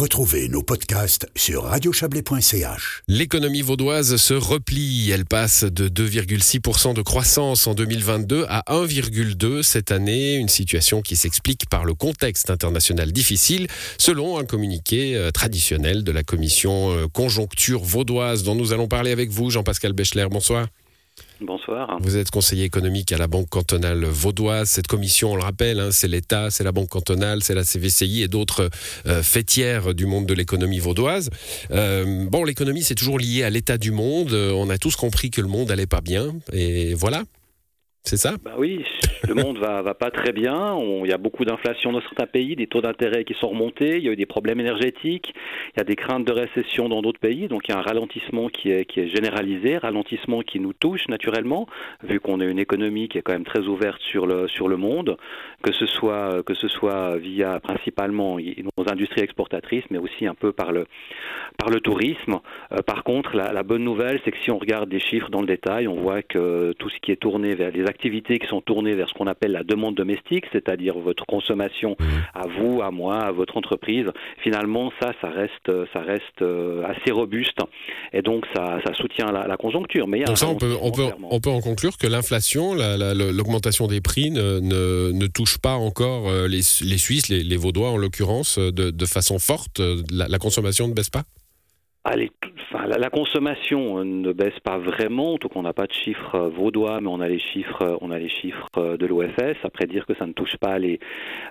Retrouvez nos podcasts sur radiochablais.ch. L'économie vaudoise se replie. Elle passe de 2,6% de croissance en 2022 à 1,2% cette année. Une situation qui s'explique par le contexte international difficile, selon un communiqué euh, traditionnel de la commission euh, conjoncture vaudoise dont nous allons parler avec vous, Jean-Pascal Bechler. Bonsoir. Bonsoir. Vous êtes conseiller économique à la Banque cantonale vaudoise. Cette commission, on le rappelle, hein, c'est l'État, c'est la Banque cantonale, c'est la CVCI et d'autres euh, fêtières du monde de l'économie vaudoise. Euh, bon, l'économie, c'est toujours lié à l'état du monde. Euh, on a tous compris que le monde allait pas bien. Et voilà. C'est ça? Bah Oui, le monde va, va pas très bien. il y a beaucoup d'inflation dans certains pays, des taux d'intérêt qui sont remontés, il y a eu des problèmes énergétiques, il y a des craintes de récession dans d'autres pays. Donc il y a un ralentissement qui est, généralisé, ralentissement qui nous touche naturellement, vu qu'on a une économie qui est quand même très ouverte sur le, monde, que ce soit, que ce soit via principalement nos industries exportatrices, mais aussi un peu par le, par le tourisme. Euh, par contre, la bonne nouvelle, c'est que si on regarde des chiffres dans le détail, on voit que tout ce qui est tourné vers les activités qui sont tournées vers ce qu'on appelle la demande domestique, c'est-à-dire votre consommation mmh. à vous, à moi, à votre entreprise. Finalement, ça, ça reste, ça reste euh, assez robuste et donc ça, ça soutient la, conjoncture. Mais donc ça, on peut, on peut, on peut en conclure que l'inflation, l'augmentation des prix ne, ne, touche pas encore euh, les, les Suisses, les, les, Vaudois en l'occurrence, de, de, façon forte. La, la consommation ne baisse pas? Allez, enfin, la, consommation euh, ne baisse pas vraiment, tout qu'on n'a pas de chiffres euh, vaudois, mais on a les chiffres, euh, on a les chiffres de l'OFS. Après dire que ça ne touche pas les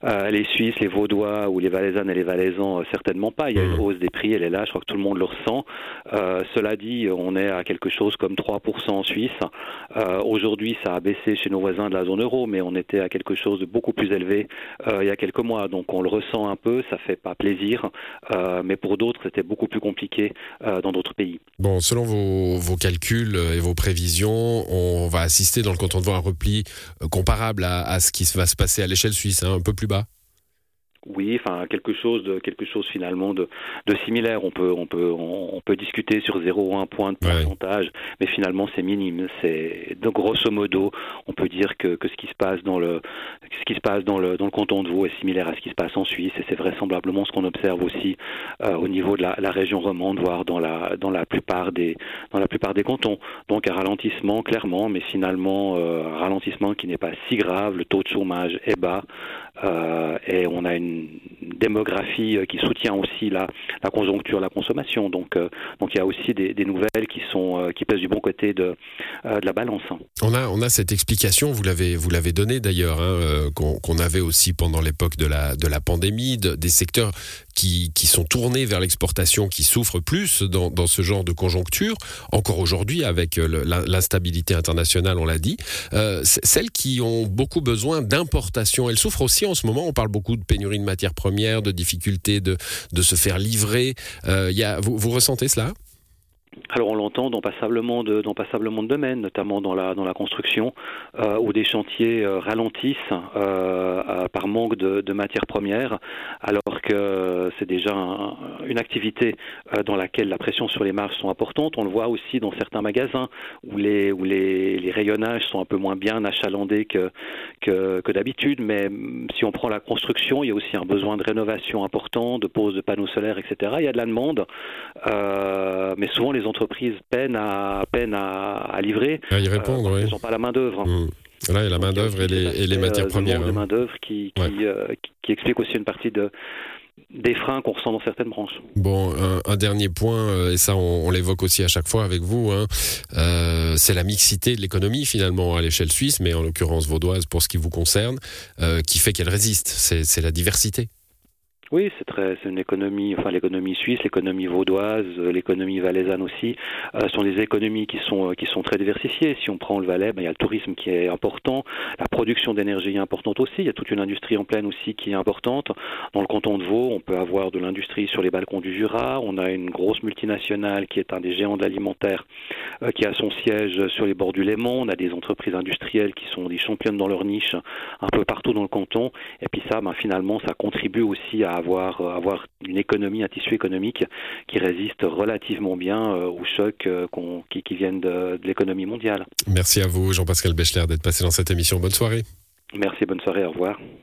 les Suisses, les Vaudois ou les Valaisannes et les Valaisans, certainement pas. Il y a une mmh. hausse des prix, elle est là. Je crois que tout le monde le ressent. cela dit, on est à quelque chose comme 3% en Suisse. Aujourd'hui, ça a baissé chez nos voisins de la zone euro, mais on était à quelque chose de beaucoup plus élevé il y a quelques mois. Donc on le ressent un peu. Ça fait pas plaisir, mais pour d'autres, c'était beaucoup plus compliqué euh, dans d'autres pays. Bon, selon vos, calculs et vos prévisions, on va assister dans le canton de Vaud à un repli euh, comparable à, ce qui va se passer à l'échelle suisse, hein, un peu plus bas oui, enfin quelque chose de quelque chose finalement de, de similaire. On peut on peut on, peut discuter sur 0,1 point de pourcentage, mais finalement c'est minime. C'est donc grosso modo, on peut dire que, que ce qui se passe dans le ce qui se passe dans le dans le canton de Vaud est similaire à ce qui se passe en Suisse et c'est vraisemblablement ce qu'on observe aussi euh, au niveau de la, la, région romande, voire dans la dans la plupart des dans la plupart des cantons. Donc un ralentissement clairement, mais finalement euh, un ralentissement qui n'est pas si grave. Le taux de chômage est bas euh, et on a une démographie euh, qui soutient aussi la, la conjoncture, la consommation. Donc, euh, donc il y a aussi des, nouvelles qui sont qui pèsent du bon côté de, de la balance. On a on a cette explication, vous l'avez vous l'avez donnée d'ailleurs, hein, qu'on avait aussi pendant l'époque de la de la pandémie, des secteurs qui, qui sont tournés vers l'exportation, qui souffrent plus dans, dans ce genre de conjoncture. Encore aujourd'hui, avec l'instabilité internationale, on l'a dit, celles qui ont beaucoup besoin d'importation, elles souffrent aussi en ce moment. On parle beaucoup de pénurie de matières premières, de difficultés de, de se faire livrer. Euh, y a, vous, vous ressentez cela? Alors on l'entend dans passablement de dans passablement de domaines, notamment dans la dans la construction, euh, où des chantiers euh, ralentissent euh, par manque de, de, matières premières, alors que c'est déjà une activité dans laquelle la pression sur les marges sont importantes. On le voit aussi dans certains magasins où les où les, les rayonnages sont un peu moins bien achalandés que que, que d'habitude. Mais si on prend la construction, il y a aussi un besoin de rénovation important, de pose de panneaux solaires, etc. Il y a de la demande, mais souvent les entreprises peinent à, peine à, livrer. À y répondre, euh, Ils n'ont pas la main-d'œuvre. Mmh. Là, il y a la main-d'œuvre et les, et les matières euh, premières. La hein. main-d'œuvre qui, euh, qui, qui, explique aussi une partie de, des freins qu'on ressent dans certaines branches. Bon, un, dernier point, et ça on, l'évoque aussi à chaque fois avec vous, hein, euh, c'est la mixité de l'économie finalement à l'échelle suisse, mais en l'occurrence vaudoise pour ce qui vous concerne, euh, qui fait qu'elle résiste. C'est la diversité. Oui, c'est très, c'est une économie, enfin l'économie suisse, l'économie vaudoise, euh, l'économie valaisanne aussi, euh, sont des économies qui sont euh, qui sont très diversifiées. Si on prend le Valais, ben, il y a le tourisme qui est important, la production d'énergie est importante aussi. Il y a toute une industrie en pleine aussi qui est importante. Dans le canton de Vaud, on peut avoir de l'industrie sur les balcons du Jura. On a une grosse multinationale qui est un des géants de l'alimentaire, euh, qui a son siège sur les bords du Léman. On a des entreprises industrielles qui sont des championnes dans leur niche un peu partout dans le canton. Et puis ça, ben, finalement, ça contribue aussi à avoir, euh, avoir une économie, un tissu économique qui résiste relativement bien euh, aux chocs euh, qui, qui, viennent de, de l'économie mondiale. Merci à vous, Jean-Pascal Bechler, d'être passé dans cette émission. Bonne soirée. Merci, bonne soirée, au revoir.